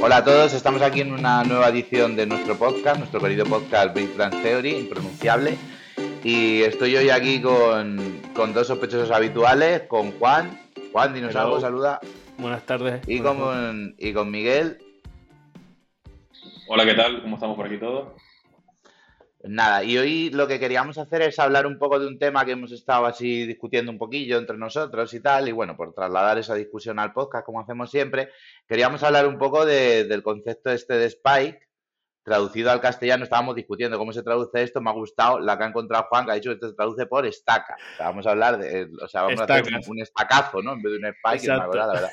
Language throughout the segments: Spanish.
Hola a todos, estamos aquí en una nueva edición de nuestro podcast, nuestro querido podcast Big Bang Theory, impronunciable. Y estoy hoy aquí con, con dos sospechosos habituales, con Juan. Juan, dinos Hello. algo, saluda. Buenas tardes. Y Buenas tardes. con, y con Miguel. Hola, ¿qué tal? ¿Cómo estamos por aquí todos? Nada, y hoy lo que queríamos hacer es hablar un poco de un tema que hemos estado así discutiendo un poquillo entre nosotros y tal, y bueno, por trasladar esa discusión al podcast, como hacemos siempre, queríamos hablar un poco de- del concepto este de Spike, traducido al castellano, estábamos discutiendo cómo se traduce esto, me ha gustado la que ha encontrado Juan, que ha dicho que esto se traduce por estaca. O sea, vamos a hablar de, o sea, vamos a hacer un, un estacazo, ¿no? En vez de un Spike, que Exacto. cosa, la verdad,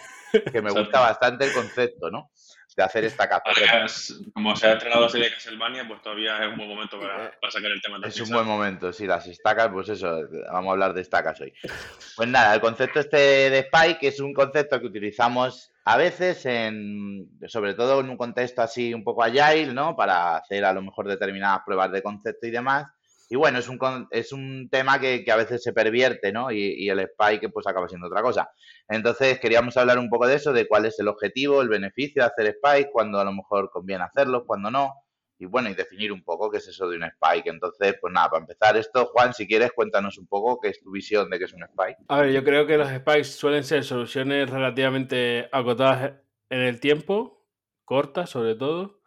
que me gusta bastante el concepto, ¿no? De hacer. Además, como se ha estrenado la serie de Castlevania, pues todavía es un buen momento para, para sacar el tema de Es un buen momento, sí, las estacas, pues eso, vamos a hablar de estacas hoy. Pues nada, el concepto este de Spike es un concepto que utilizamos a veces, en, sobre todo en un contexto así un poco agile, ¿no? Para hacer a lo mejor determinadas pruebas de concepto y demás. Y bueno, es un, es un tema que, que a veces se pervierte, ¿no? Y, y el Spike pues acaba siendo otra cosa. Entonces queríamos hablar un poco de eso, de cuál es el objetivo, el beneficio de hacer Spike, cuándo a lo mejor conviene hacerlo, cuándo no y bueno, y definir un poco qué es eso de un spike. Entonces, pues nada, para empezar esto, Juan, si quieres, cuéntanos un poco qué es tu visión de qué es un spike. A ver, yo creo que los spikes suelen ser soluciones relativamente acotadas en el tiempo, cortas sobre todo,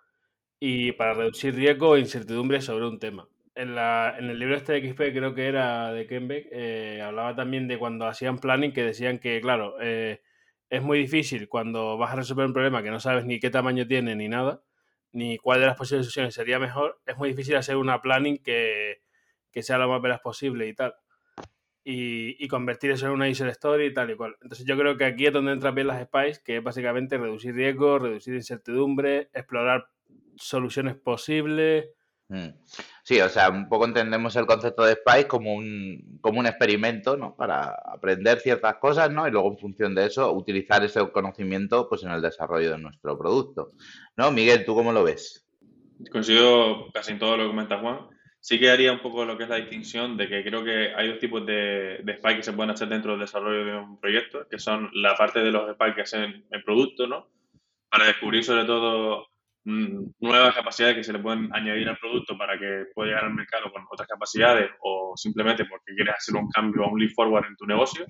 y para reducir riesgo e incertidumbre sobre un tema. En, la, en el libro este de XP, creo que era de Kenbeck, eh, hablaba también de cuando hacían planning, que decían que, claro, eh, es muy difícil cuando vas a resolver un problema que no sabes ni qué tamaño tiene ni nada, ni cuál de las posibles soluciones sería mejor, es muy difícil hacer una planning que, que sea lo más veraz posible y tal. Y, y convertir eso en una user story y tal y cual. Entonces yo creo que aquí es donde entran bien las spies, que es básicamente reducir riesgo, reducir incertidumbre, explorar soluciones posibles. Mm. Sí, o sea, un poco entendemos el concepto de spike como un, como un experimento, ¿no? Para aprender ciertas cosas, ¿no? Y luego, en función de eso, utilizar ese conocimiento, pues, en el desarrollo de nuestro producto. ¿No? Miguel, ¿tú cómo lo ves? Coincido casi en todo lo que comenta Juan. Sí que haría un poco lo que es la distinción de que creo que hay dos tipos de, de spike que se pueden hacer dentro del desarrollo de un proyecto, que son la parte de los spikes que hacen el producto, ¿no? Para descubrir sobre todo nuevas capacidades que se le pueden añadir al producto para que pueda llegar al mercado con otras capacidades o simplemente porque quieres hacer un cambio a un leap forward en tu negocio.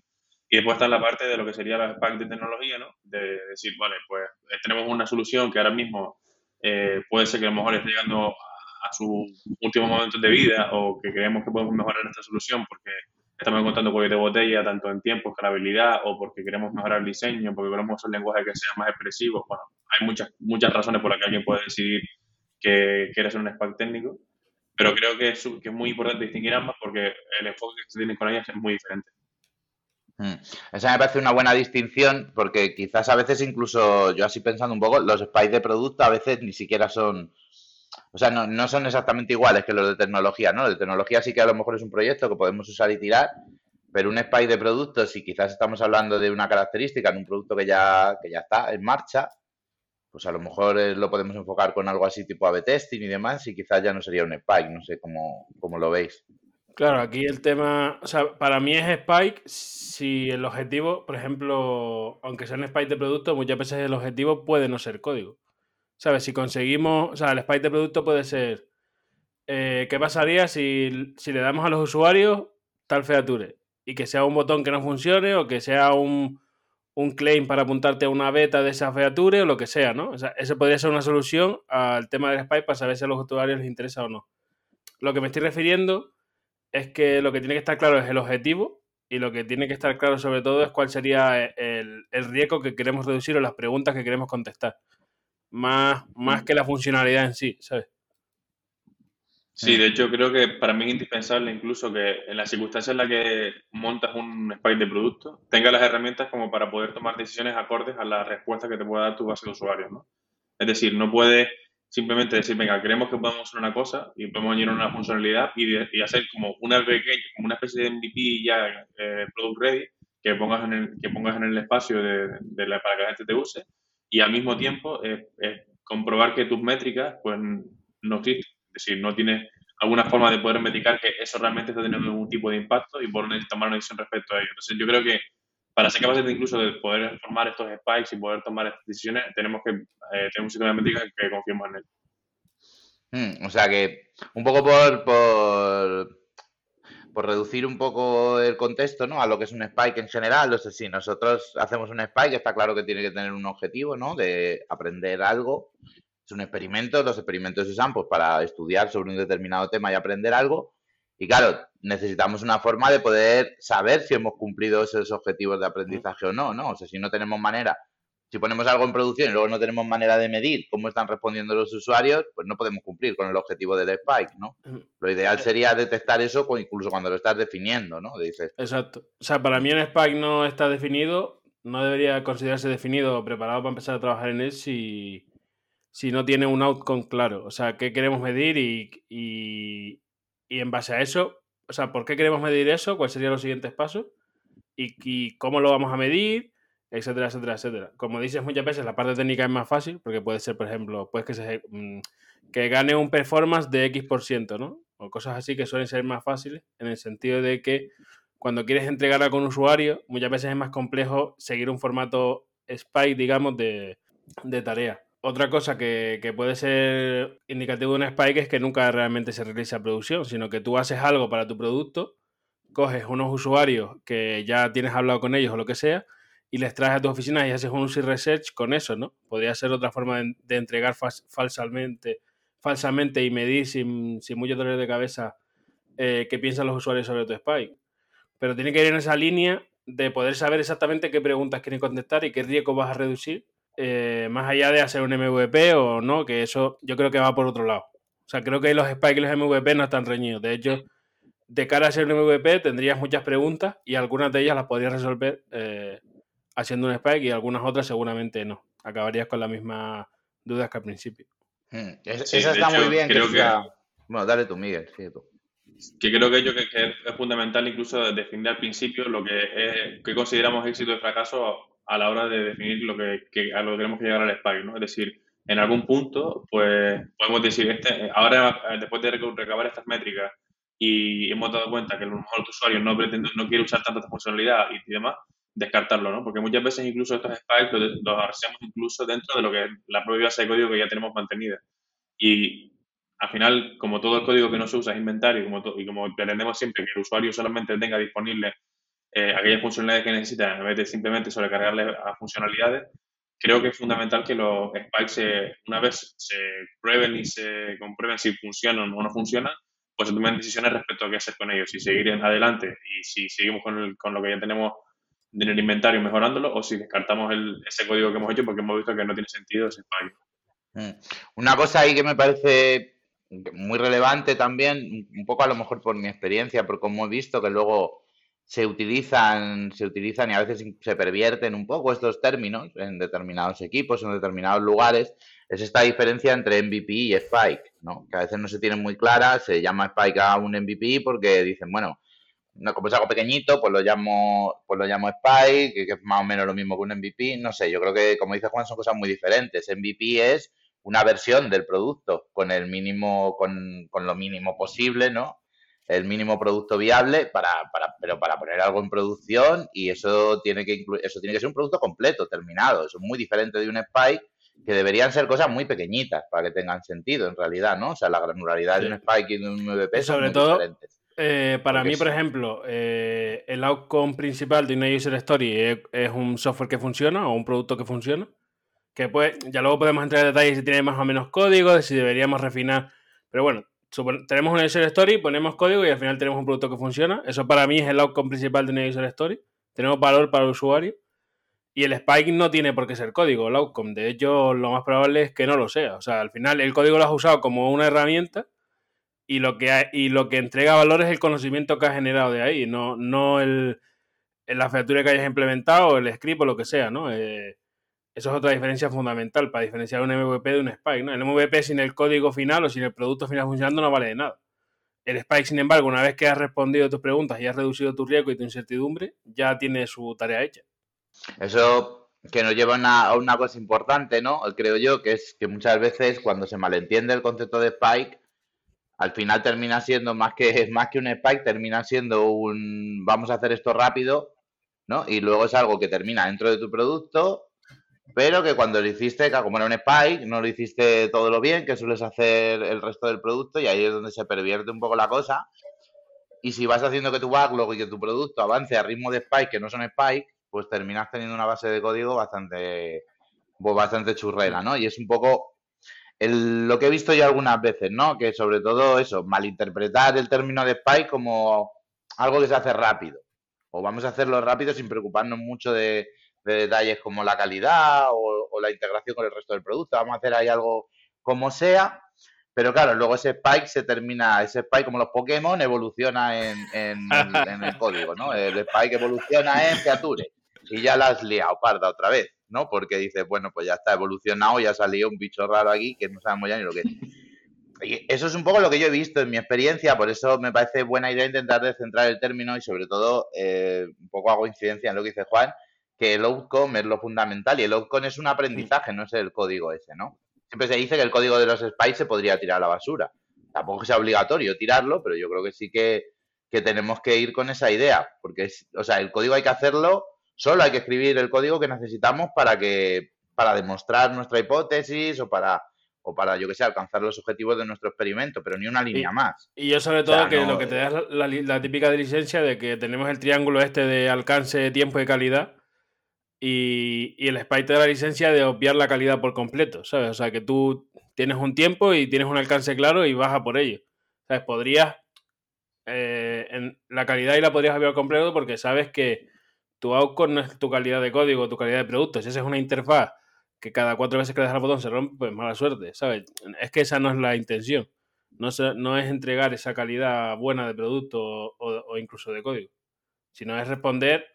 Y después está la parte de lo que sería la spike de tecnología, ¿no? De decir, vale, pues eh, tenemos una solución que ahora mismo eh, puede ser que a lo mejor esté llegando a, a sus últimos momentos de vida o que creemos que podemos mejorar esta solución porque estamos encontrando cuellos de botella tanto en tiempo, escalabilidad o porque queremos mejorar el diseño, porque queremos un lenguaje que sea más expresivo. Bueno, hay muchas, muchas razones por las que alguien puede decidir que quiere ser un SPAC técnico, pero creo que es, muy importante distinguir ambas porque el enfoque que se tiene con ellas es muy diferente. Mm. Esa me parece una buena distinción porque quizás a veces incluso, yo así pensando un poco, los spikes de producto a veces ni siquiera son, o sea, no, no son exactamente iguales que los de tecnología, ¿no? De tecnología sí que a lo mejor es un proyecto que podemos usar y tirar, pero un spike de producto, si quizás estamos hablando de una característica en un producto que ya, que ya está en marcha, pues a lo mejor eh, lo podemos enfocar con algo así tipo A-B testing y demás y quizás ya no sería un spike, no sé cómo, cómo lo veis. Claro, aquí el tema, o sea, para mí es Spike si el objetivo, por ejemplo, aunque sea un Spike de producto, muchas veces el objetivo puede no ser código. ¿Sabes? Si conseguimos, o sea, el Spike de producto puede ser, eh, ¿qué pasaría si, si le damos a los usuarios tal feature? Y que sea un botón que no funcione o que sea un, un claim para apuntarte a una beta de esa feature o lo que sea, ¿no? O sea, eso podría ser una solución al tema del Spike para saber si a los usuarios les interesa o no. Lo que me estoy refiriendo es que lo que tiene que estar claro es el objetivo y lo que tiene que estar claro sobre todo es cuál sería el, el riesgo que queremos reducir o las preguntas que queremos contestar. Más, más que la funcionalidad en sí, ¿sabes? Sí, de hecho creo que para mí es indispensable incluso que en las circunstancias en las que montas un spike de producto, tengas las herramientas como para poder tomar decisiones acordes a la respuesta que te pueda dar tu base de usuarios, ¿no? Es decir, no puedes simplemente decir, venga, creemos que podemos hacer una cosa y podemos añadir una funcionalidad y, hacer como una pequeña, como una especie de MVP ya eh, product ready que pongas en el, que pongas en el espacio de, de la, para que la gente te use y al mismo tiempo eh, eh, comprobar que tus métricas pues no existen. Es decir, no tienes alguna forma de poder metricar que eso realmente está teniendo algún tipo de impacto y dónde tomar una decisión respecto a ello. Entonces yo creo que para ser capaces de incluso de poder formar estos spikes y poder tomar estas decisiones, tenemos que eh, tener un sistema de métrica que confiemos en él. Hmm, o sea que, un poco por, por, por, reducir un poco el contexto, ¿no? A lo que es un spike en general, no sé si nosotros hacemos un spike, está claro que tiene que tener un objetivo, ¿no? De aprender algo. Es un experimento, los experimentos se usan pues, para estudiar sobre un determinado tema y aprender algo. Y claro, necesitamos una forma de poder saber si hemos cumplido esos objetivos de aprendizaje o no, ¿no? O sea, si no tenemos manera si ponemos algo en producción y luego no tenemos manera de medir cómo están respondiendo los usuarios, pues no podemos cumplir con el objetivo del spike, ¿no? Lo ideal sería detectar eso incluso cuando lo estás definiendo, ¿no? Dices. Exacto. O sea, para mí un spike no está definido, no debería considerarse definido o preparado para empezar a trabajar en él si, si no tiene un outcome claro. O sea, qué queremos medir y, y, y en base a eso, o sea, ¿por qué queremos medir eso? ¿Cuáles serían los siguientes pasos? Y, y cómo lo vamos a medir etcétera, etcétera, etcétera. Como dices muchas veces, la parte técnica es más fácil, porque puede ser, por ejemplo, pues que, se, mm, que gane un performance de X%, ¿no? O cosas así que suelen ser más fáciles, en el sentido de que cuando quieres entregar a un usuario, muchas veces es más complejo seguir un formato Spike, digamos, de, de tarea. Otra cosa que, que, puede ser indicativo de un Spike es que nunca realmente se realiza producción, sino que tú haces algo para tu producto, coges unos usuarios que ya tienes hablado con ellos o lo que sea, y les traes a tu oficina y haces un user research con eso, ¿no? Podría ser otra forma de, entregar falsamente, falsamente y medir sin, sin mucho dolor de cabeza eh, qué piensan los usuarios sobre tu Spike. Pero tiene que ir en esa línea de poder saber exactamente qué preguntas quieren contestar y qué riesgo vas a reducir, eh, más allá de hacer un MVP o no, que eso yo creo que va por otro lado. O sea, creo que los Spike y los MVP no están reñidos. De hecho, de cara a ser un MVP tendrías muchas preguntas y algunas de ellas las podrías resolver eh, haciendo un spike y algunas otras seguramente no. Acabarías con las mismas dudas que al principio. Hmm, esa está muy bien. que, Bueno, dale tú, Miguel. Que creo que, yo que, es fundamental incluso definir al principio lo que, es, que consideramos éxito y fracaso a la hora de definir lo que, a lo que tenemos que llegar al spike, ¿no? Es decir, en algún punto, pues podemos decir, este, ahora después de recabar estas métricas y hemos dado cuenta que a lo mejor el usuario no, pretende, no quiere usar tanta funcionalidad y demás, descartarlo, ¿no? Porque muchas veces incluso estos spikes los, hacemos incluso dentro de lo que es la propia base de código que ya tenemos mantenida. Y al final, como todo el código que no se usa es inventario como y como pretendemos siempre que el usuario solamente tenga disponible eh, aquellas funcionalidades que necesita en vez de simplemente sobrecargarle a funcionalidades, creo que es fundamental que los spikes, una vez se prueben y se comprueben si funcionan o no funcionan, pues se tomen decisiones respecto a qué hacer con ellos, si seguir adelante y si seguimos con, con lo que ya tenemos en el inventario mejorándolo o si descartamos el, ese código que hemos hecho porque hemos visto que no tiene sentido ese fallo. Mm. Una cosa ahí que me parece muy relevante también, un poco a lo mejor por mi experiencia, por cómo he visto que luego se utilizan, se utilizan y a veces se pervierten un poco estos términos en determinados equipos, en determinados lugares, es esta diferencia entre MVP y Spike, ¿no? que a veces no se tiene muy clara, se llama Spike a un MVP porque dicen, bueno, no, como es algo pequeñito, pues lo llamo, pues lo llamo Spike, que, es más o menos lo mismo que un MVP. No sé, yo creo que, como dice Juan, son cosas muy diferentes. MVP es una versión del producto con el mínimo, con, con lo mínimo posible, ¿no? El mínimo producto viable para, para, pero para poner algo en producción y eso tiene que incluir, eso tiene que ser un producto completo, terminado. Eso es muy diferente de un Spike que deberían ser cosas muy pequeñitas para que tengan sentido en realidad, ¿no? O sea, la granularidad de un Spike y de un MVP son muy diferentes eh, para mí, por ejemplo, eh, el outcome principal de una user story es, un software que funciona o un producto que funciona. Que pues, ya luego podemos entrar en detalles si tiene más o menos código, de si deberíamos refinar. Pero bueno, tenemos una user story, ponemos código y al final tenemos un producto que funciona. Eso para mí es el outcome principal de una user story. Tenemos valor para el usuario. Y el spike no tiene por qué ser código, el outcome. De hecho, lo más probable es que no lo sea. O sea, al final el código lo has usado como una herramienta y lo que, y lo que entrega valor es el conocimiento que has generado de ahí, no, no el, la feature que hayas implementado, el script o lo que sea, ¿no? Eh, eso es otra diferencia fundamental para diferenciar un MVP de un Spike, ¿no? El MVP sin el código final o sin el producto final funcionando no vale de nada. El Spike, sin embargo, una vez que has respondido a tus preguntas y has reducido tu riesgo y tu incertidumbre, ya tiene su tarea hecha. Eso que nos lleva a una cosa importante, ¿no? Creo yo, que es que muchas veces cuando se malentiende el concepto de Spike, al final termina siendo más que, más que un spike, termina siendo un vamos a hacer esto rápido ¿no? Y luego es algo que termina dentro de tu producto, pero que cuando lo hiciste, como era un spike, no lo hiciste todo lo bien que sueles hacer el resto del producto y ahí es donde se pervierte un poco la cosa. Y si vas haciendo que tu backlog y que tu producto avance a ritmo de spike que no son spike, pues terminas teniendo una base de código bastante, pues bastante churrera, ¿no? Y es un poco lo que he visto yo algunas veces, ¿no? Que sobre todo eso, malinterpretar el término de spike como algo que se hace rápido. O vamos a hacerlo rápido sin preocuparnos mucho de, detalles como la calidad o, la integración con el resto del producto. Vamos a hacer ahí algo como sea. Pero claro, luego ese spike se termina, ese spike como los Pokémon evoluciona en, en, el código, ¿no? El spike evoluciona en feature y ya la has liado parda otra vez, ¿no? Porque dices, bueno, pues ya está evolucionado, ya ha salido un bicho raro aquí que no sabemos ya ni lo que es. Y eso es un poco lo que yo he visto en mi experiencia, por eso me parece buena idea intentar descentrar el término y sobre todo eh, un poco hago incidencia en lo que dice Juan, que el outcome es lo fundamental y el outcome es un aprendizaje, no es el código ese, ¿no? Siempre se dice que el código de los spies se podría tirar a la basura. Tampoco sea obligatorio tirarlo, pero yo creo que sí que, que tenemos que ir con esa idea, porque, es, o sea, el código hay que hacerlo Solo hay que escribir el código que necesitamos para que para demostrar nuestra hipótesis o para o para yo que sé alcanzar los objetivos de nuestro experimento, pero ni una línea más. Y yo sobre todo que lo que te da es la, la, típica licencia de que tenemos el triángulo este de alcance, tiempo y calidad y, y el spike te da la licencia de obviar la calidad por completo, ¿sabes? O sea, que tú tienes un tiempo y tienes un alcance claro y vas a por ello. ¿Sabes? Podrías eh, en la calidad y la podrías obviar completo porque sabes que tu outcome no es tu calidad de código, tu calidad de producto. Si esa es una interfaz que cada cuatro veces que le das al botón se rompe, pues mala suerte, ¿sabes? Es que esa no es la intención. No, no es entregar esa calidad buena de producto o, incluso de código, sino es responder,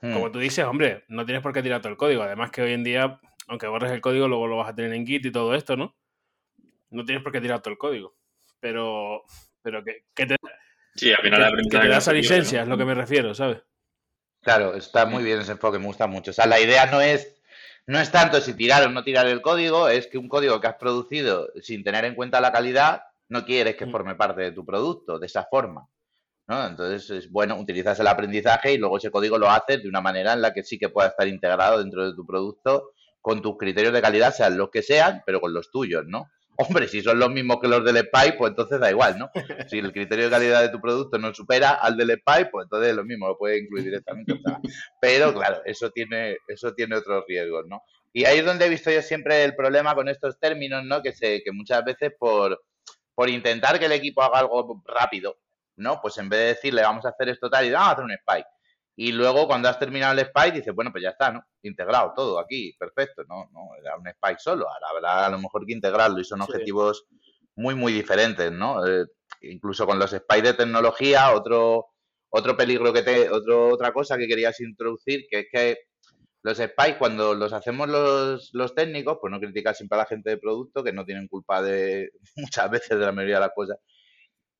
como hmm. tú dices, hombre, no tienes por qué tirar todo el código. Además que hoy en día, aunque borres el código, luego lo vas a tener en Git y todo esto, ¿no? No tienes por qué tirar todo el código. Pero, pero que, te, sí, al final que, te da esa licencia, es lo que me refiero, ¿sabes? Claro, está muy bien ese enfoque, me gusta mucho. O sea, la idea no es, no es tanto si tirar o no tirar el código, es que un código que has producido sin tener en cuenta la calidad, no quieres que mm. forme parte de tu producto de esa forma. ¿no? Entonces es bueno, utilizas el aprendizaje y luego ese código lo haces de una manera en la que sí que pueda estar integrado dentro de tu producto con tus criterios de calidad, sean los que sean, pero con los tuyos, ¿no? Hombre, si son los mismos que los del SPY, pues entonces da igual, ¿no? Si el criterio de calidad de tu producto no supera al del SPY, pues entonces es lo mismo, lo puedes incluir directamente. Pero claro, eso tiene, eso tiene otros riesgos, ¿no? Y ahí es donde he visto yo siempre el problema con estos términos, ¿no? Que, se, que muchas veces por, por intentar que el equipo haga algo rápido, ¿no? Pues en vez de decirle vamos a hacer esto tal y vamos a hacer un spike y luego cuando has terminado el spike dices, bueno, pues ya está, ¿no? Integrado todo aquí, perfecto, ¿no? no era un spike solo, ahora habrá a lo mejor que integrarlo y son objetivos muy, muy diferentes, ¿no? Eh, incluso con los spikes de tecnología, otro, otro peligro que te, otro, otra cosa que querías introducir, que es que los spikes cuando los hacemos los, los técnicos, pues no criticar siempre a la gente de producto, que no tienen culpa de muchas veces de la mayoría de las cosas,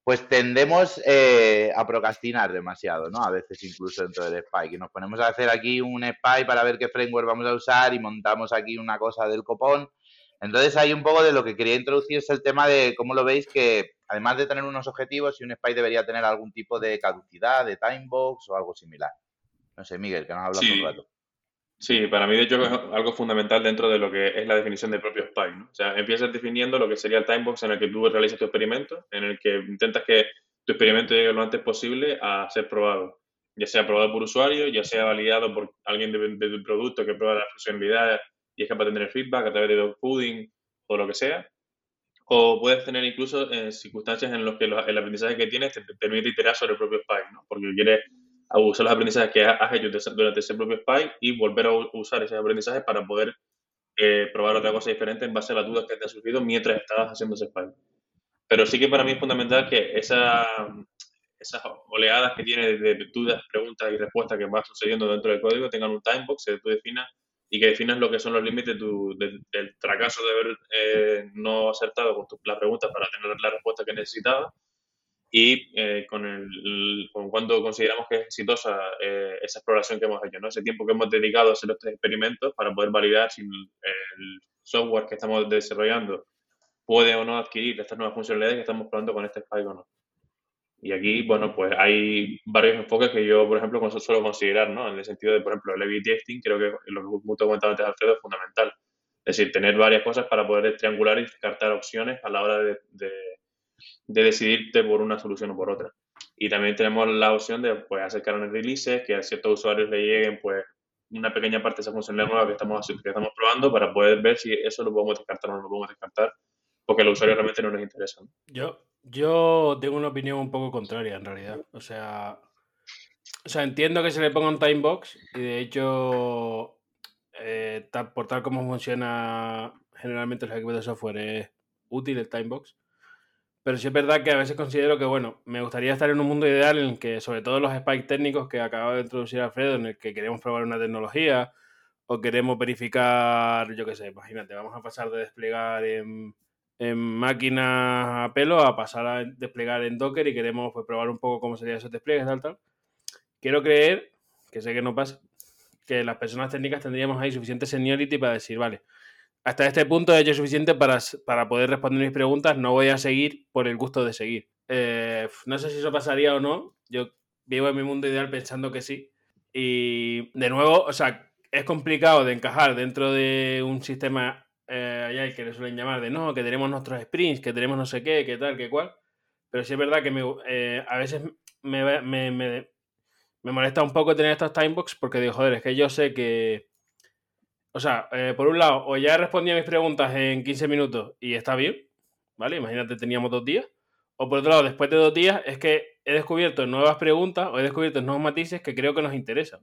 pues tendemos eh, a procrastinar demasiado, ¿no? A veces incluso dentro del Spike. Y nos ponemos a hacer aquí un Spike para ver qué framework vamos a usar y montamos aquí una cosa del copón. Entonces hay un poco de lo que quería introducir es el tema de cómo lo veis que además de tener unos objetivos, si un Spike debería tener algún tipo de caducidad, de timebox o algo similar. No sé, Miguel, que nos ha hablado un rato. Sí, para mí de hecho es algo fundamental dentro de lo que es la definición del propio SPY. ¿no? O sea, empiezas definiendo lo que sería el timebox en el que tú realizas tu experimento, en el que intentas que tu experimento llegue lo antes posible a ser probado. Ya sea probado por usuario, ya sea validado por alguien de, tu producto que prueba la funcionalidad y es capaz de tener feedback a través de dogfooding o lo que sea. O puedes tener incluso eh, circunstancias en las que el aprendizaje que tienes te, permite iterar sobre el propio SPY, ¿no? porque quieres a usar los aprendizajes que has hecho durante ese propio SPY y volver a usar esos aprendizajes para poder eh, probar otra cosa diferente en base a las dudas que te han surgido mientras estabas haciendo ese SPY. Pero sí que para mí es fundamental que esa, esas oleadas que tiene de dudas, preguntas y respuestas que van sucediendo dentro del código tengan un timebox que tú definas y que definas lo que son los límites del fracaso de haber eh, no acertado con las preguntas para tener la respuesta que necesitabas y eh, con, el, con cuánto consideramos que es exitosa eh, esa exploración que hemos hecho, ¿no? ese tiempo que hemos dedicado a hacer estos experimentos para poder validar si el software que estamos desarrollando puede o no adquirir estas nuevas funcionalidades que estamos probando con este Spike o no. Y aquí, bueno, pues hay varios enfoques que yo, por ejemplo, suelo considerar, ¿no? En el sentido de, por ejemplo, el A-B testing, creo que lo que te comentado antes, Alfredo, es fundamental. Es decir, tener varias cosas para poder triangular y descartar opciones a la hora de, de, decidirte por una solución o por otra. Y también tenemos la opción de pues, hacer canales releases, que a ciertos usuarios le lleguen pues, una pequeña parte de esa funcionalidad nueva que estamos, que estamos probando para poder ver si eso lo podemos descartar o no lo podemos descartar, porque a los usuarios realmente no les interesa. Yo, yo tengo una opinión un poco contraria en realidad. O sea, o sea, entiendo que se le ponga un timebox y de hecho, eh, por tal como funciona generalmente el equipos de software es útil el timebox. Pero sí es verdad que a veces considero que, bueno, me gustaría estar en un mundo ideal en el que, sobre todo los spikes técnicos que acaba de introducir Alfredo, en el que queremos probar una tecnología o queremos verificar, yo qué sé, imagínate, vamos a pasar de desplegar en, máquinas a pelo a pasar a desplegar en Docker y queremos pues, probar un poco cómo serían esos despliegues, tal, tal. Quiero creer, que sé que no pasa, que las personas técnicas tendríamos ahí suficiente seniority para decir, vale, hasta este punto he hecho suficiente para, para, poder responder mis preguntas. No voy a seguir por el gusto de seguir. Eh, no sé si eso pasaría o no. Yo vivo en mi mundo ideal pensando que sí. Y de nuevo, o sea, es complicado de encajar dentro de un sistema eh, que le suelen llamar de no, que tenemos nuestros sprints, que tenemos no sé qué, qué tal, qué cual. Pero sí es verdad que eh, a veces me, me, me, me molesta un poco tener estos timebox porque digo, joder, es que yo sé que o sea, eh, por un lado, o ya he respondido a mis preguntas en 15 minutos y está bien, ¿vale? Imagínate, teníamos dos días. O por otro lado, después de dos días, es que he descubierto nuevas preguntas o he descubierto nuevos matices que creo que nos interesan.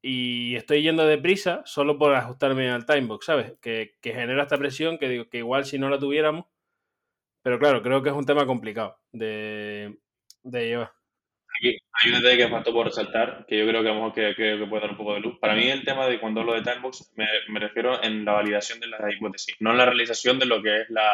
Y estoy yendo deprisa solo por ajustarme al timebox, ¿sabes? Que, genera esta presión que digo que igual si no la tuviéramos. Pero claro, creo que es un tema complicado de, de llevar hay un detalle que faltó por resaltar, que yo creo que, vamos, que, que, puede dar un poco de luz. Para mí el tema de cuando hablo de timebox me, me refiero en la validación de la hipótesis, no en la realización de lo que es la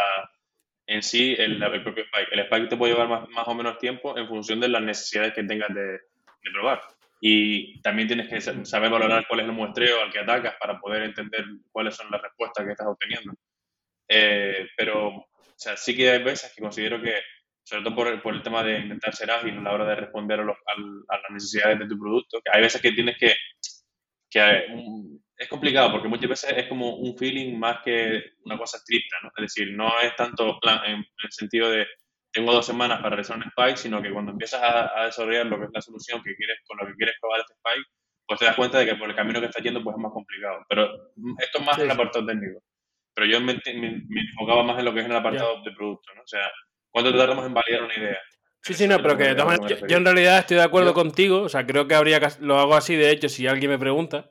en sí el, el propio spike. El spike te puede llevar más, más, o menos tiempo en función de las necesidades que tengas de, de probar. Y también tienes que saber valorar cuál es el muestreo al que atacas para poder entender cuáles son las respuestas que estás obteniendo. Eh, pero o sea, sí que hay veces que considero que sobre todo por, por, el tema de intentar ser ágil a la hora de responder a, los, a, las necesidades de tu producto, que hay veces que tienes que, que es complicado porque muchas veces es como un feeling más que una cosa estricta, ¿no? Es decir, no es tanto en, el sentido de tengo dos semanas para realizar un spike, sino que cuando empiezas a, desarrollar lo que es la solución que quieres, con lo que quieres probar este spike, pues te das cuenta de que por el camino que estás yendo pues es más complicado. Pero esto es más en el apartado técnico. Pero yo me, me, enfocaba más en lo que es en el apartado de producto, ¿no? O sea, ¿Cuánto tardamos en validar una idea? Sí, sí, no, pero que yo, en realidad estoy de acuerdo contigo, o sea, creo que habría que, lo hago así, de hecho, si alguien me pregunta,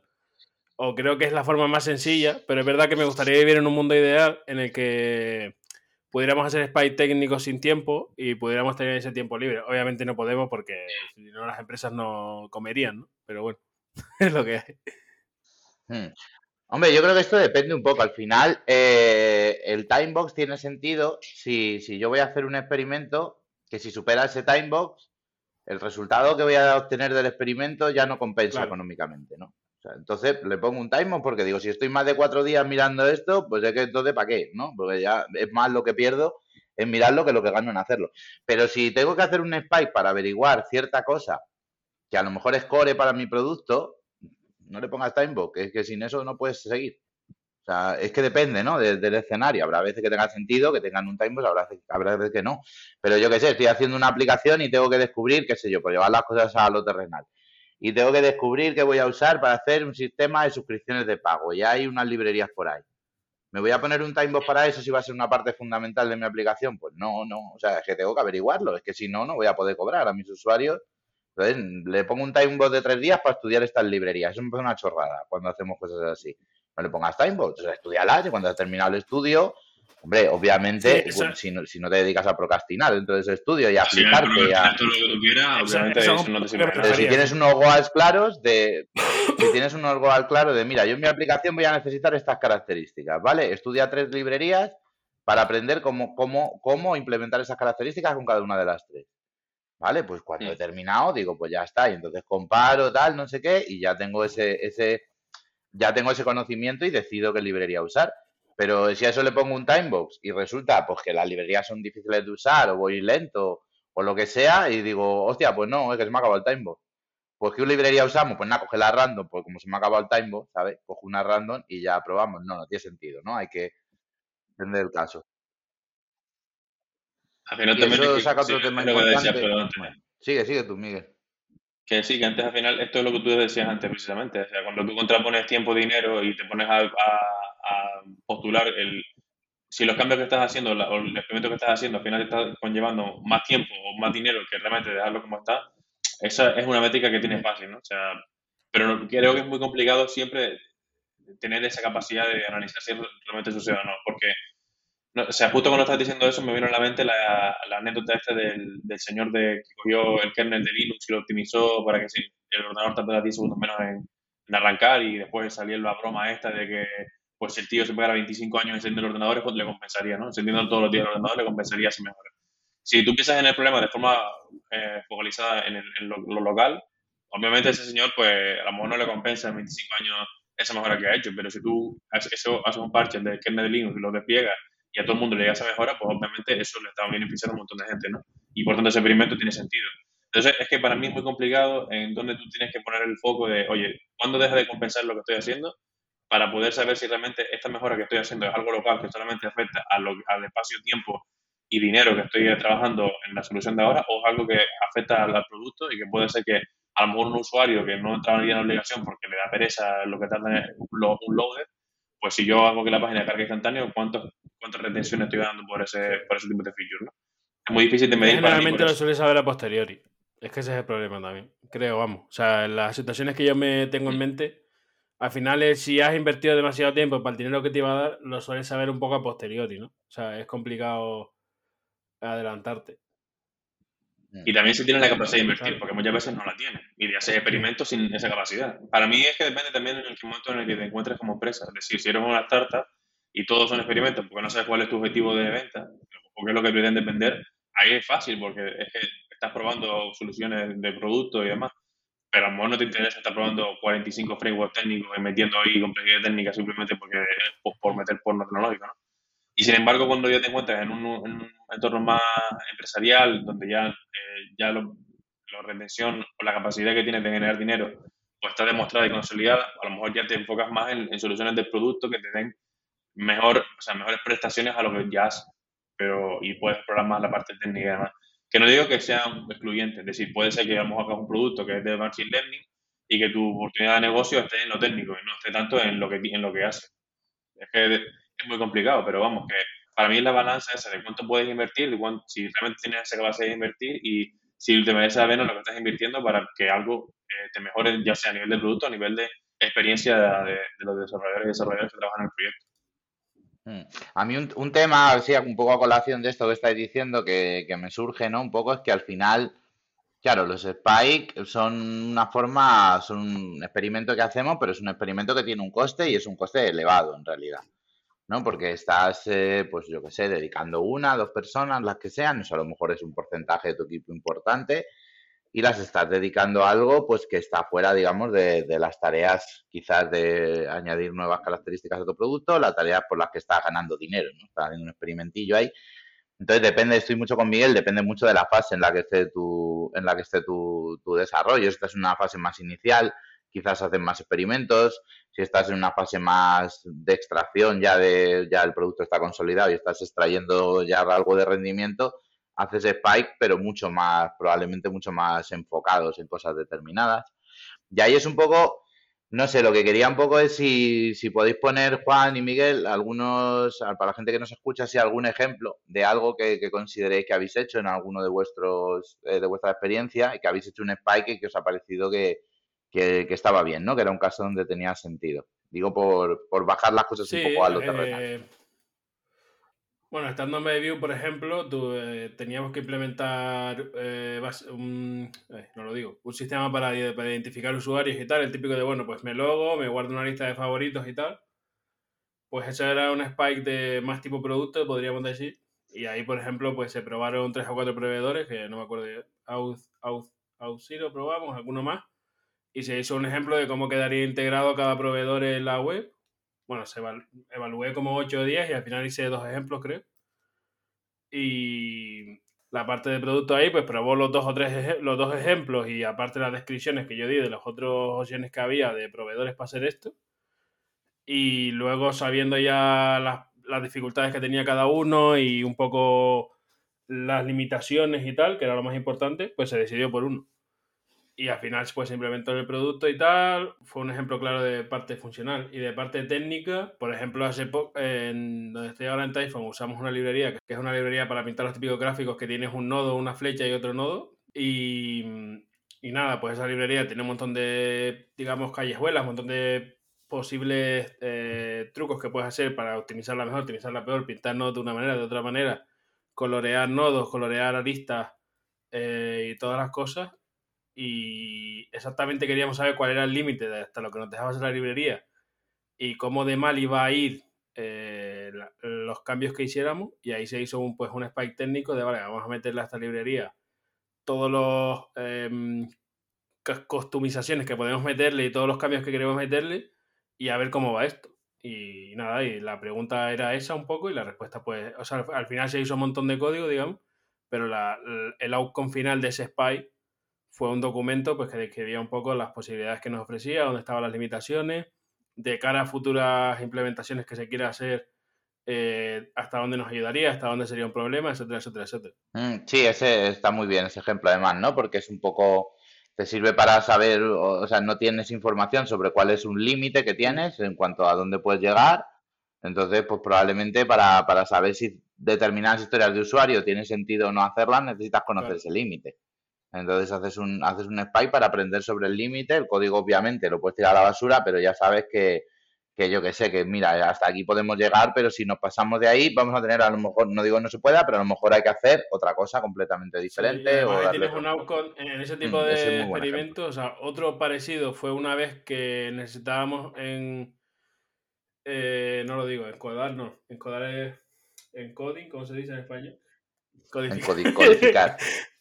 o creo que es la forma más sencilla, pero es verdad que me gustaría vivir en un mundo ideal en el que pudiéramos hacer spy técnico sin tiempo y pudiéramos tener ese tiempo libre. Obviamente no podemos porque si no las empresas no comerían, ¿no? Pero bueno, es lo que hay. Hmm. Hombre, yo creo que esto depende un poco. Al final, eh, el timebox tiene sentido si, si yo voy a hacer un experimento que si supera ese timebox, el resultado que voy a obtener del experimento ya no compensa económicamente, ¿no? O sea, entonces le pongo un timebox porque digo, si estoy más de cuatro días mirando esto, pues es que entonces ¿para qué? ¿no? Porque ya es más lo que pierdo en mirarlo que lo que gano en hacerlo. Pero si tengo que hacer un spike para averiguar cierta cosa que a lo mejor es core para mi producto, no le pongas timebox, es que sin eso no puedes seguir. O sea, es que depende, ¿no? del escenario. Habrá veces que tenga sentido, que tengan un timebox, habrá, habrá veces que no. Pero yo qué sé, estoy haciendo una aplicación y tengo que descubrir, qué sé yo, por llevar las cosas a lo terrenal. Y tengo que descubrir qué voy a usar para hacer un sistema de suscripciones de pago. Ya hay unas librerías por ahí. ¿Me voy a poner un timebox para eso si va a ser una parte fundamental de mi aplicación? Pues no, no. O sea, es que tengo que averiguarlo. Es que si no, no voy a poder cobrar a mis usuarios entonces, le pongo un timebox de tres días para estudiar estas librerías. Eso me parece una chorrada cuando hacemos cosas así. No le pongas timebox, o sea, estudialas y cuando has terminado el estudio, hombre, obviamente, si, no, si, no, te dedicas a procrastinar dentro de ese estudio y a aplicarte a... Pero si tienes unos goals claros de... si tienes unos goals claros de, mira, yo en mi aplicación voy a necesitar estas características, ¿vale? Estudia tres librerías para aprender cómo, cómo, cómo implementar esas características con cada una de las tres. ¿Vale? Pues cuando he terminado, digo, pues ya está. Y entonces comparo, tal, no sé qué, y ya tengo ese, ese, ya tengo ese conocimiento y decido qué librería usar. Pero si a eso le pongo un timebox y resulta pues que las librerías son difíciles de usar, o voy lento, o lo que sea, y digo, hostia, pues no, es que se me ha acabado el timebot. Pues ¿qué librería usamos? Pues nada, coge la random, pues como se me ha acabado el timebot, ¿sabes? Coge una random y ya probamos. No, no tiene sentido, ¿no? Hay que entender el caso. Al final también eso es saca otro tema lo que decía, importante. perdón, Bueno, sigue, sigue tú, Miguel. Que sí, que antes al final, esto es lo que tú decías antes precisamente, o sea, cuando tú contrapones tiempo, dinero y te pones a, a- a postular el, si los cambios que estás haciendo la- o el experimento que estás haciendo al final te está conllevando más tiempo o más dinero que realmente dejarlo como está, esa es una métrica que tienes fácil, ¿no? O sea, pero creo que es muy complicado siempre tener esa capacidad de analizar si realmente sucede o no, porque no, o sea, justo cuando estás diciendo eso me vino a la mente la, la anécdota esta del, del señor de, que cogió el kernel de Linux y lo optimizó para que el ordenador tardara 10 segundos menos en, en arrancar y después salió la broma esta de que pues si el tío se pegara 25 años encendiendo el ordenador pues le compensaría, ¿no? Encendiendo todos los días el ordenador le compensaría si mejora. Si tú piensas en el problema de forma eh, focalizada en, el- en lo, lo local, obviamente ese señor pues a lo mejor no le compensa en 25 años esa mejora que ha hecho, pero si tú haces, eso, haces un parche del kernel de Linux y lo despliegas y a todo el mundo le llega esa mejora, pues obviamente eso le está beneficiando a un montón de gente, ¿no? Y por tanto ese experimento tiene sentido. Entonces es que para mí es muy complicado en donde tú tienes que poner el foco de, oye, ¿cuándo deja de compensar lo que estoy haciendo? Para poder saber si realmente esta mejora que estoy haciendo es algo local que solamente afecta a lo- al espacio-tiempo y dinero que estoy trabajando en la solución de ahora o es algo que afecta al, producto y que puede ser que a lo mejor un usuario que no entraría en obligación porque le da pereza lo que tarda en un loader, pues si yo hago que la página cargue instantáneo, ¿cuántos, ¿cuántas retenciones estoy dando por ese, por ese tipo de feature? ¿no? Es muy difícil de medir Generalmente lo eso. suele saber a posteriori. Es que ese es el problema también. Creo, vamos. O sea, en las situaciones que yo me tengo en mente, al final, es, si has invertido demasiado tiempo para el dinero que te iba a dar, lo sueles saber un poco a posteriori, ¿no? O sea, es complicado adelantarte. Y también si tienes la capacidad de invertir, porque muchas veces no la tienes. Y de hacer experimentos sin esa capacidad. Para mí es que depende también en el momento en el que te encuentres como empresa. Es decir, si eres una startup y todos son experimentos porque no sabes cuál es tu objetivo de venta o qué es lo que pretendes vender, ahí es fácil porque es que estás probando soluciones de producto y demás. Pero a lo mejor no te interesa estar probando 45 frameworks técnicos y metiendo ahí complejidad técnica simplemente porque es por, por meter porno tecnológico, ¿no? Y sin embargo, cuando ya te encuentras en un, en un entorno más empresarial, donde ya, eh, ya lo- la retención o la capacidad que tienes de generar dinero pues está demostrada y consolidada, a lo mejor ya te enfocas más en, en soluciones de producto que te den mejor, o sea, mejores prestaciones a lo que ya haces. Pero, y puedes más la parte técnica y demás. Que no digo que sean excluyentes, es decir, puede ser que a lo mejor hagas un producto que es de machine learning y que tu oportunidad de negocio esté en lo técnico y no esté tanto en lo que, en lo que haces. Es que es muy complicado, pero vamos, que para mí es la balanza esa de cuánto puedes invertir, de cuánto, si realmente tienes esa capacidad de invertir y si te merece la pena lo que estás invirtiendo para que algo eh, te mejore, ya sea a nivel de producto, a nivel de experiencia de, de los desarrolladores y desarrolladores que trabajan en el proyecto. Mm. A mí un, tema, así un poco a colación de esto que estáis diciendo, que, que me surge, ¿no? Un poco es que al final, claro, los Spike son una forma, son un experimento que hacemos, pero es un experimento que tiene un coste y es un coste elevado en realidad, ¿no? Porque estás, eh, pues yo qué sé, dedicando una, dos personas, las que sean, eso a lo mejor es un porcentaje de tu equipo importante y las estás dedicando a algo pues que está fuera, digamos, de, de las tareas quizás de añadir nuevas características a tu producto, las tareas por las que estás ganando dinero, ¿no? Estás haciendo un experimentillo ahí. Entonces depende, estoy mucho con Miguel, depende mucho de la fase en la que esté tu, en la que esté tu, tu desarrollo. Estás en una fase más inicial, quizás haces más experimentos. Si estás en una fase más de extracción, ya de, ya el producto está consolidado y estás extrayendo ya algo de rendimiento, haces Spike, pero mucho más, probablemente mucho más enfocados en cosas determinadas. Y ahí es un poco, no sé, lo que quería un poco es si, si podéis poner, Juan y Miguel, algunos, para la gente que nos escucha, si algún ejemplo de algo que, que consideréis que habéis hecho en alguno de vuestros, eh, de vuestra experiencia y que habéis hecho un Spike y que os ha parecido que, que, que estaba bien, ¿no? Que era un caso donde tenía sentido. Digo por, por bajar las cosas Sí, un poco a lo terrenal. Bueno, estando en View, por ejemplo, tú, eh, teníamos que implementar eh, un, eh, no lo digo, un sistema para, para identificar usuarios y tal, el típico de, bueno, pues me logo, me guardo una lista de favoritos y tal. Pues eso era un spike de más tipo producto, podríamos decir. Y ahí, por ejemplo, pues se probaron tres o cuatro proveedores, que no me acuerdo, Auth0 probamos, alguno más. Y se hizo un ejemplo de cómo quedaría integrado cada proveedor en la web bueno, se evalu evalué como 8 o 10 y al final hice dos ejemplos, creo. Y la parte de producto ahí, pues probó los dos o tres los dos ejemplos y aparte las descripciones que yo di de las otras opciones que había de proveedores para hacer esto. Y luego sabiendo ya las, las dificultades que tenía cada uno y un poco las limitaciones y tal, que era lo más importante, pues se decidió por uno y al final pues se implementó en el producto y tal. Fue un ejemplo claro de parte funcional. Y de parte técnica, por ejemplo, hace poco, en donde estoy ahora en Typhon, usamos una librería, que es una librería para pintar los típicos gráficos que tienes un nodo, una flecha y otro nodo. Y, y nada, pues esa librería tiene un montón de, digamos, callejuelas, un montón de posibles eh, trucos que puedes hacer para optimizarla mejor, optimizarla peor, pintar nodos de una manera, de otra manera, colorear nodos, colorear aristas eh, y todas las cosas y exactamente queríamos saber cuál era el límite de hasta lo que nos dejaba hacer la librería y cómo de mal iba a ir eh, los cambios que hiciéramos y ahí se hizo un, pues, un spike técnico de, vale, vamos a meterle a esta librería todos los eh, que podemos meterle y todos los cambios que queremos meterle y a ver cómo va esto. Y nada, y la pregunta era esa un poco y la respuesta pues, o sea, al final se hizo un montón de código, digamos, pero la, el outcome final de ese spike fue un documento pues, que describía un poco las posibilidades que nos ofrecía, dónde estaban las limitaciones, de cara a futuras implementaciones que se quiera hacer, eh, hasta dónde nos ayudaría, hasta dónde sería un problema, etcétera, etcétera, etcétera. Mm, sí, ese está muy bien, ese ejemplo además, ¿no? Porque es un poco, te sirve para saber, o, sea, no tienes información sobre cuál es un límite que tienes en cuanto a dónde puedes llegar. Entonces, pues probablemente para, para saber si determinadas historias de usuario tiene sentido o no hacerlas, necesitas conocer ese límite. Entonces haces un, haces un spy para aprender sobre el límite. El código, obviamente, lo puedes tirar a la basura, pero ya sabes que, que yo que sé, que mira, hasta aquí podemos llegar, pero si nos pasamos de ahí, vamos a tener a lo mejor, no digo no se pueda, pero a lo mejor hay que hacer otra cosa completamente diferente. o tienes un outcome en ese tipo mm, de experimentos. O sea, otro parecido fue una vez que necesitábamos en. Eh, no lo digo, encodar no. Encodar es. Encoding, ¿cómo se dice en español? Codificar. codificar.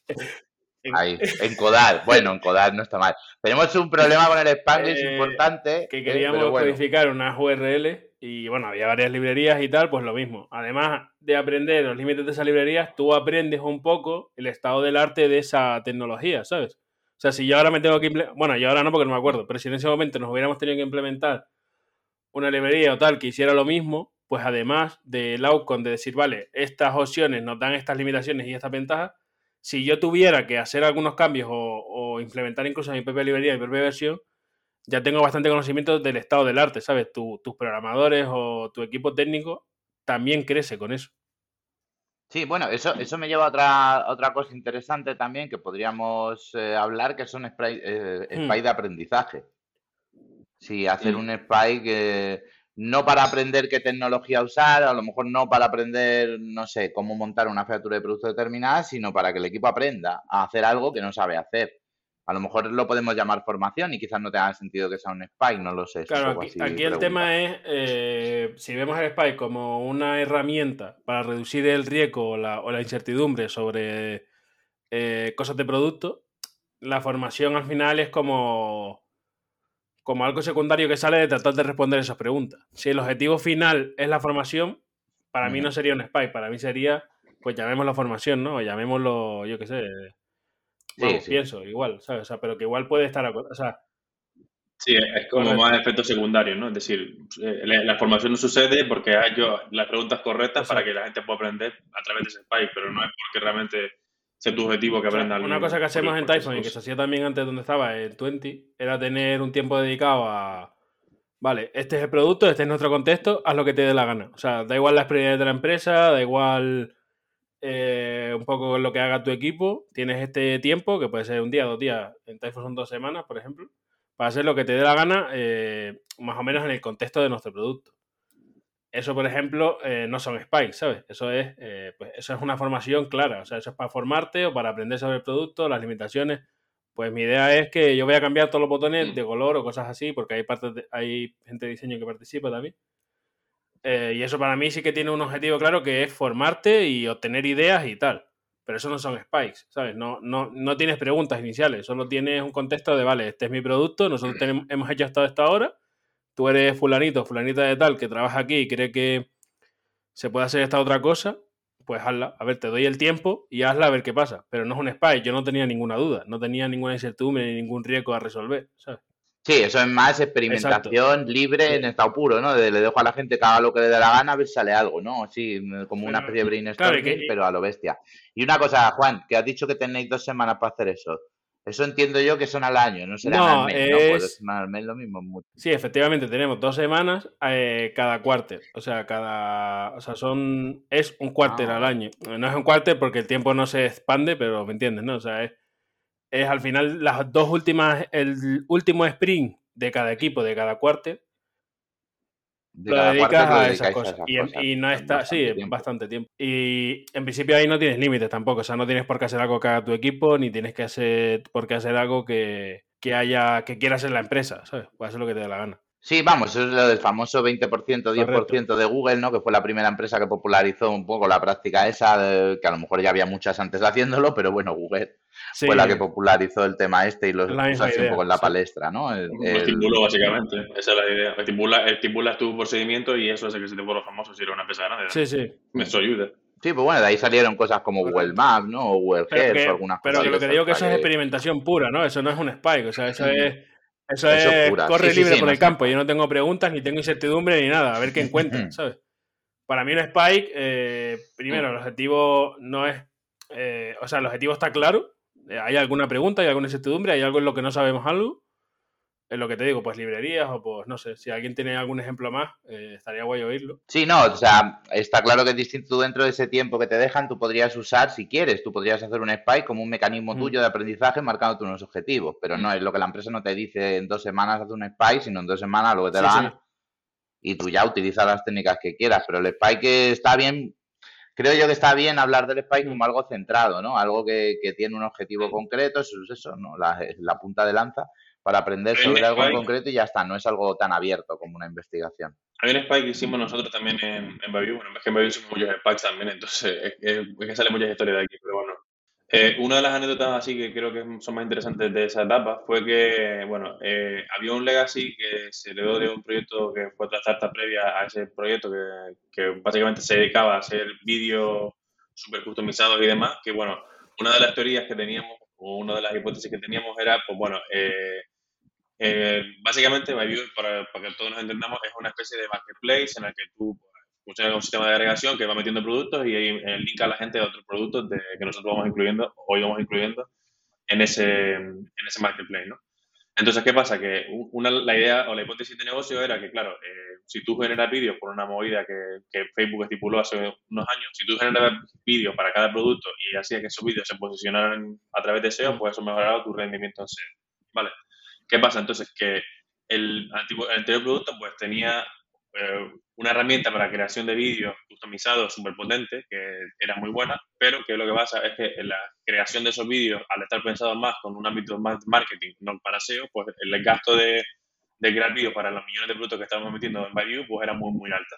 Ahí, encodar. Bueno, encodar no está mal. Tenemos un problema con el Spanglish eh, importante. Que eh, queríamos codificar unas URL y bueno, había varias librerías y tal, pues lo mismo. Además de aprender los límites de esas librerías, tú aprendes un poco el estado del arte de esa tecnología, ¿sabes? O sea, si yo ahora me tengo que implementar, bueno, yo ahora no porque no me acuerdo, pero si en ese momento nos hubiéramos tenido que implementar una librería o tal que hiciera lo mismo, pues además del outcome de decir, vale, estas opciones nos dan estas limitaciones y estas ventajas, si yo tuviera que hacer algunos cambios o, implementar incluso mi propia librería, mi propia versión, ya tengo bastante conocimiento del estado del arte, ¿sabes? tus programadores o tu equipo técnico también crece con eso. Sí, bueno, eso, eso me lleva a otra, otra cosa interesante también que podríamos eh, hablar, que son spray, eh, hmm. de aprendizaje. Sí, hacer un spy que no para aprender qué tecnología usar, a lo mejor no para aprender, no sé, cómo montar una featura de producto determinada, sino para que el equipo aprenda a hacer algo que no sabe hacer. A lo mejor lo podemos llamar formación y quizás no tenga sentido que sea un spike, no lo sé. Claro, aquí, el tema es, eh, si vemos el spike como una herramienta para reducir el riesgo o la, incertidumbre sobre eh, cosas de producto, la formación al final es como como algo secundario que sale de tratar de responder esas preguntas. Si el objetivo final es la formación, para mí no sería un spy, para mí sería, pues llamémoslo formación, ¿no? O llamémoslo, yo qué sé. sí, pienso, igual, ¿sabes? O sea, pero que igual puede estar, o sea... Sí, es como más efectos secundarios, ¿no? Es decir, eh, la, formación no sucede porque hay yo las preguntas correctas para que la gente pueda aprender a través de ese spy, pero no es porque realmente tu objetivo que aprendan. una cosa que hacemos en Typhon y que se hacía también antes donde estaba en 20 era tener un tiempo dedicado a. Vale, este es el producto, este es nuestro contexto, haz lo que te dé la gana. O sea, da igual la experiencia de la empresa, da igual eh, un poco lo que haga tu equipo. Tienes este tiempo, que puede ser un día, dos días, en Typhon son dos semanas, por ejemplo, para hacer lo que te dé la gana, eh, más o menos en el contexto de nuestro producto. Eso, por ejemplo, eh, no son spikes, ¿sabes? Eso es, eh, pues eso es una formación clara. O sea, eso es para formarte o para aprender sobre el producto, las limitaciones. Pues mi idea es que yo voy a cambiar todos los botones mm. de color o cosas así, porque hay, partes hay gente de diseño que participa también. Eh, y eso para mí sí que tiene un objetivo claro que es formarte y obtener ideas y tal. Pero eso no son spikes, ¿sabes? No, no, no tienes preguntas iniciales, solo tienes un contexto de, vale, este es mi producto, nosotros tenemos, hemos hecho hasta esta hora tú eres fulanito, fulanita de tal, que trabaja aquí y cree que se puede hacer esta otra cosa, pues hazla. A ver, te doy el tiempo y hazla a ver qué pasa. Pero no es un spy, yo no tenía ninguna duda, no tenía ninguna incertidumbre ni ningún riesgo a resolver, ¿sabes? Sí, eso es más experimentación libre en estado puro, ¿no? le dejo a la gente que haga lo que le dé la gana a ver si sale algo, ¿no? Sí, como una especie de brainstorming, pero a lo bestia. Y una cosa, Juan, que has dicho que tenéis dos semanas para hacer eso. Eso entiendo yo que son al año, no será al mes, ¿no? Pues al mes lo mismo. Sí, efectivamente, tenemos dos semanas eh, cada cuarter. O sea, cada. O sea, son. Es un cuarter ah. al año. No es un cuarter porque el tiempo no se expande, pero me entiendes, ¿no? O sea, es, es al final las dos últimas. El último sprint de cada equipo, de cada cuarter, lo dedicas a, esas cosas. y, no está, sí, bastante tiempo. Y en principio ahí no tienes límites tampoco. O sea, no tienes por qué hacer algo que haga tu equipo, ni tienes que hacer por qué hacer algo que, que haya, que quieras en la empresa, ¿sabes? Puede hacer lo que te dé la gana. Sí, vamos, eso es lo del famoso 20%, 10% de Google, ¿no? Que fue la primera empresa que popularizó un poco la práctica esa, que a lo mejor ya había muchas antes haciéndolo, pero bueno, Google fue la que popularizó el tema este y lo puso así un poco en la palestra, ¿no? El, estimuló, básicamente, esa es la idea. Estimula, estimula tu procedimiento y eso hace que se te vuelva famoso si era una empresa grande. Sí, sí. Eso ayuda. Sí, pues bueno, de ahí salieron cosas como Google Maps, ¿no? O Google Health, algunas pero cosas. Pero lo que te digo que eso es experimentación pura, ¿no? Eso no es un spike, o sea, eso es eso, es, corre libre por el campo. Yo no tengo preguntas, ni tengo incertidumbre, ni nada. A ver qué encuentran, ¿sabes? Para mí un Spike, eh, primero, el objetivo no es... Eh, o sea, el objetivo está claro. Eh, hay alguna pregunta, hay alguna incertidumbre, hay algo en lo que no sabemos algo es lo que te digo, pues librerías o pues no sé, si alguien tiene algún ejemplo más, eh, estaría guay oírlo. Sí, no, o sea, está claro que es distinto dentro de ese tiempo que te dejan, tú podrías usar, si quieres, tú podrías hacer un spy como un mecanismo mm. tuyo de aprendizaje marcándote unos objetivos, pero no mm. es lo que la empresa no te dice en dos semanas hacer un spy, sino en dos semanas lo que te dan y tú ya utilizas las técnicas que quieras, pero el spy que está bien, creo yo que está bien hablar del spy como algo centrado, ¿no? Algo que, tiene un objetivo concreto, eso es eso, ¿no? la punta de lanza para aprender sobre algo en concreto y ya está, no es algo tan abierto como una investigación. Hay un spike que hicimos nosotros también en, en Bayou, bueno, es que en Bayou hicimos muchos spikes también, entonces es, que sale muchas historias de aquí, pero bueno. Eh, una de las anécdotas así que creo que son más interesantes de esa etapa fue que, bueno, eh, había un legacy que se heredó de un proyecto que fue otra startup previa a ese proyecto que, que básicamente se dedicaba a hacer vídeos súper customizados y demás, que bueno, una de las teorías que teníamos o una de las hipótesis que teníamos era, pues bueno, eh, eh, básicamente, para, para, que todos nos entendamos, es una especie de marketplace en el que tú funciona un sistema de agregación que va metiendo productos y ahí eh, linka a la gente de otros productos de, que nosotros vamos incluyendo o íbamos incluyendo en ese, en ese marketplace, ¿no? Entonces, ¿qué pasa? Que una, la idea o la hipótesis de negocio era que, claro, eh, si tú generas vídeos por una movida que, que, Facebook estipuló hace unos años, si tú generas vídeos para cada producto y hacía que esos vídeos se posicionaran a través de SEO, pues eso mejoraba tu rendimiento en SEO, ¿vale? ¿Qué pasa? Entonces, que el, anterior producto pues tenía eh, una herramienta para creación de vídeos customizados súper potente, que era muy buena, pero que lo que pasa es que la creación de esos vídeos, al estar pensados más con un ámbito más marketing, no para SEO, pues el gasto de, de crear vídeos para los millones de productos que estábamos metiendo en Value, pues era muy, muy alta.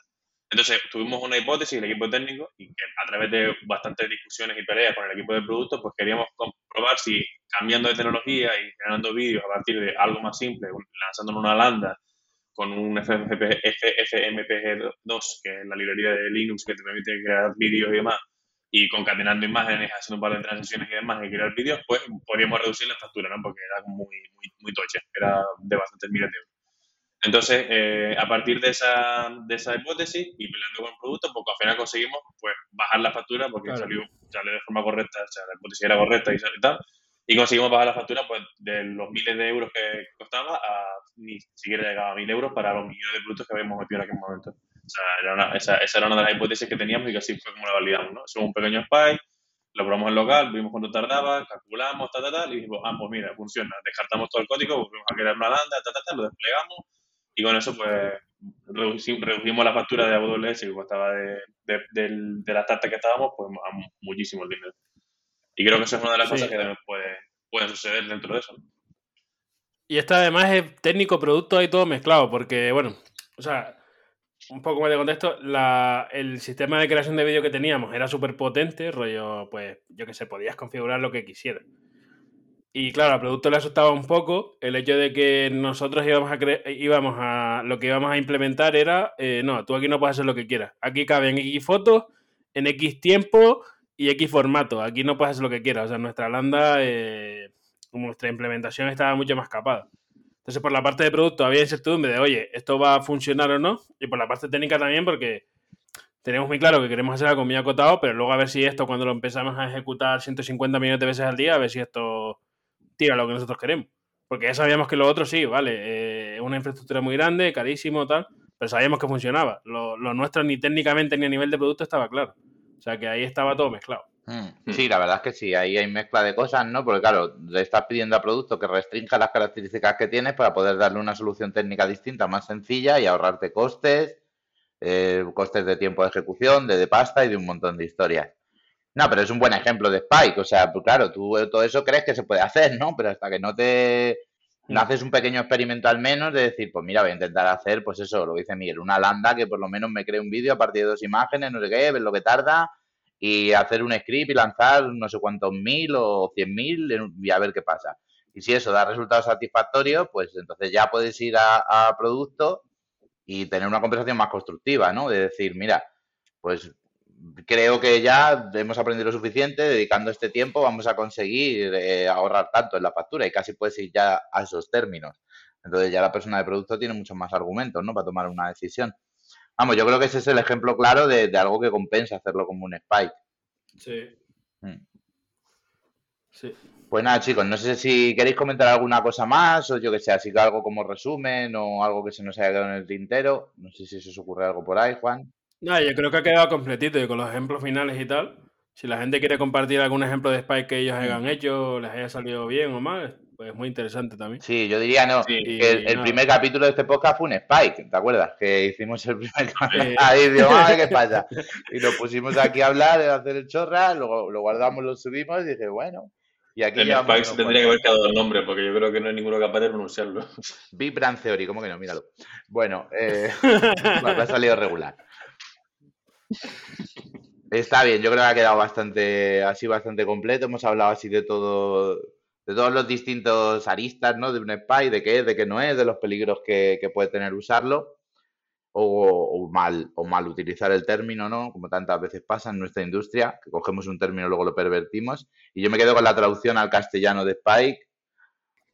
Entonces, tuvimos una hipótesis, el equipo técnico, y que a través de bastantes discusiones y peleas con el equipo de producto, pues queríamos comprobar si cambiando de tecnología y generando vídeos a partir de algo más simple, lanzando una lambda con un FMPG2, que es la librería de Linux que te permite crear vídeos y demás, y concatenando imágenes, haciendo un par de transiciones y demás y crear vídeos, pues podríamos reducir la factura, ¿no? Porque era muy, muy, muy tocha, era de bastantes miles de euros. Entonces, eh, a partir de esa, de esa hipótesis y peleando con el producto, pues al final conseguimos pues, bajar la factura porque salió, salió, de forma correcta, o sea, la hipótesis era correcta y, y tal, y conseguimos bajar la factura pues, de los miles de euros que costaba a ni siquiera llegaba a mil euros para los millones de productos que habíamos metido en aquel momento. O sea, era una, esa, esa, era una de las hipótesis que teníamos y que así fue como la validamos, ¿no? Somos un pequeño spy, lo probamos en local, vimos cuánto tardaba, calculamos, tal, tal, tal, y dijimos, ah, pues mira, funciona. Descartamos todo el código, volvimos a crear una landa, tal, tal, tal, lo desplegamos y con eso, pues, reducimos la factura de AWS que costaba de, de, de, la tarta que estábamos, pues, a muchísimo el dinero. Y creo que eso es una de las cosas que puede, puede suceder dentro de eso. Y esta además es técnico, producto y todo mezclado, porque, bueno, o sea, un poco más de contexto, la, el sistema de creación de vídeo que teníamos era súper potente, rollo, pues, yo que sé, podías configurar lo que quisieras. Y claro, al producto le asustaba un poco el hecho de que nosotros íbamos a, íbamos a lo que íbamos a implementar era, eh, no, tú aquí no puedes hacer lo que quieras. Aquí caben X fotos en X tiempo y X formato. Aquí no puedes hacer lo que quieras. O sea, nuestra lambda, eh, nuestra implementación estaba mucho más capada. Entonces, por la parte de producto había incertidumbre de, oye, ¿esto va a funcionar o no? Y por la parte técnica también, porque tenemos muy claro que queremos hacer algo muy acotado, pero luego a ver si esto, cuando lo empezamos a ejecutar 150 millones de veces al día, a ver si esto tira lo que nosotros queremos. Porque ya sabíamos que lo otro sí, vale, eh, es una infraestructura muy grande, carísimo, tal, pero sabíamos que funcionaba. Lo, lo nuestro ni técnicamente ni a nivel de producto estaba claro. O sea que ahí estaba todo mezclado. Mm, sí, la verdad es que sí, ahí hay mezcla de cosas, ¿no? Porque claro, le estás pidiendo a producto que restrinja las características que tienes para poder darle una solución técnica distinta, más sencilla y ahorrarte costes, eh, costes de tiempo de ejecución, de, de pasta y de un montón de historias. No, pero es un buen ejemplo de Spike, o sea, pues claro, tú todo eso crees que se puede hacer, ¿no? Pero hasta que no te no haces un pequeño experimento al menos de decir, pues mira, voy a intentar hacer, pues eso, lo dice Miguel, una lambda que por lo menos me cree un vídeo a partir de dos imágenes, no sé qué, ver lo que tarda y hacer un script y lanzar no sé cuántos mil o cien mil y a ver qué pasa. Y si eso da resultados satisfactorios, pues entonces ya puedes ir a, a producto y tener una conversación más constructiva, ¿no? De decir, mira, pues creo que ya hemos aprendido lo suficiente, dedicando este tiempo vamos a conseguir eh, ahorrar tanto en la factura y casi puedes ir ya a esos términos. Entonces ya la persona de producto tiene muchos más argumentos, ¿no? Para tomar una decisión. Vamos, yo creo que ese es el ejemplo claro de, de algo que compensa hacerlo como un spike. Sí. Mm. Sí. Pues nada, chicos, no sé si queréis comentar alguna cosa más o yo que sé, así que algo como resumen o algo que se nos haya quedado en el tintero. No sé si se os ocurre algo por ahí, Juan. No, yo creo que ha quedado completito y con los ejemplos finales y tal. Si la gente quiere compartir algún ejemplo de Spike que ellos hayan hecho, les haya salido bien o mal, pues es muy interesante también. Sí, yo diría no, Sí, que el, primer capítulo de este podcast fue un Spike, ¿te acuerdas? Que hicimos el primer Sí. capítulo. Ahí digo, "Ay, ¿qué pasa? Y nos pusimos aquí a hablar, a hacer el chorra, luego lo guardamos, lo subimos y dije, bueno, y aquí El llevamos Spike se tendría que haber quedado el nombre, porque yo creo que no hay ninguno capaz de pronunciarlo. Big Brand Theory, ¿cómo que no? Míralo. Bueno, eh, me ha salido regular. Está bien, yo creo que ha quedado bastante, así bastante completo. Hemos hablado así de todo, de todos los distintos aristas, ¿no? De un spy, de qué es, de qué no es, de los peligros que, puede tener usarlo, o, o mal, o mal utilizar el término, ¿no? Como tantas veces pasa en nuestra industria, que cogemos un término y luego lo pervertimos. Y yo me quedo con la traducción al castellano de Spike.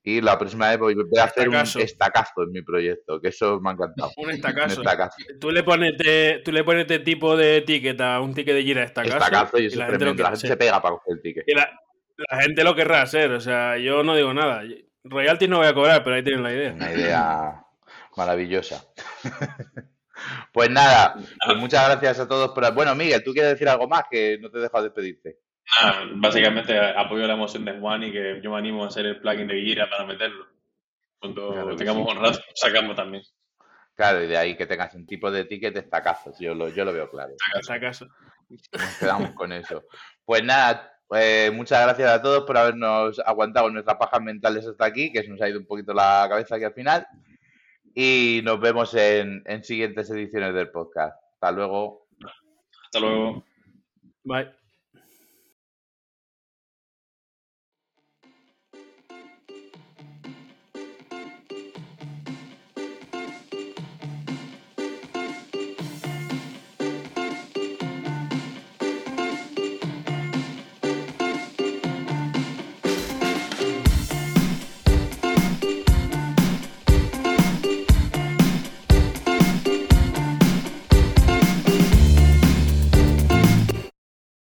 Y la próxima vez voy a hacer un Estacazo. en mi proyecto, que eso me ha encantado. Un Un estacazo. estacazo. Tú le pones de, tú le pones de tipo de etiqueta un ticket de gira estacazo. Estacazo y eso la gente. La gente se pega para coger el ticket. Y la, la gente lo querrá hacer. O sea, yo no digo nada. Royalties no voy a cobrar, pero ahí tienen la idea. Una idea maravillosa. Pues nada, pues muchas gracias a todos por... Bueno, Miguel, ¿tú quieres decir algo más? Que no te he dejado despedirte. Nada, básicamente apoyo la emoción de Juan y que yo me animo a hacer el plugin de Gira para meterlo. Cuando Claro tengamos sí. un rato, sacamos también. Claro, y de ahí que tengas un tipo de ticket destacazos. Yo lo, yo lo veo claro. Estacazo. Nos quedamos con eso. Pues nada, eh, muchas gracias a todos por habernos aguantado nuestras pajas mentales hasta aquí, que se nos ha ido un poquito la cabeza aquí al final. Y nos vemos en, en siguientes ediciones del podcast. Hasta luego. Hasta luego. Bye.